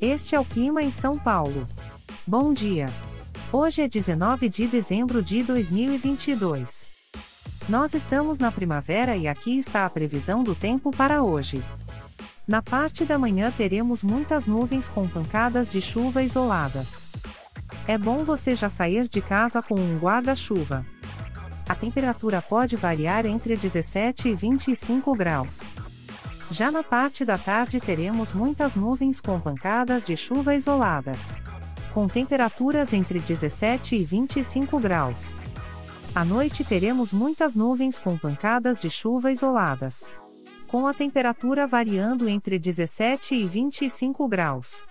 Este é o clima em São Paulo. Bom dia. Hoje é 19 de dezembro de 2022. Nós estamos na primavera e aqui está a previsão do tempo para hoje. Na parte da manhã teremos muitas nuvens com pancadas de chuva isoladas. É bom você já sair de casa com um guarda-chuva. A temperatura pode variar entre 17 e 25 graus. Já na parte da tarde teremos muitas nuvens com pancadas de chuva isoladas. Com temperaturas entre 17 e 25 graus. À noite teremos muitas nuvens com pancadas de chuva isoladas. Com a temperatura variando entre 17 e 25 graus.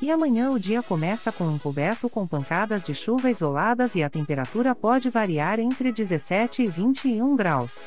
E amanhã o dia começa com um coberto com pancadas de chuva isoladas e a temperatura pode variar entre 17 e 21 graus.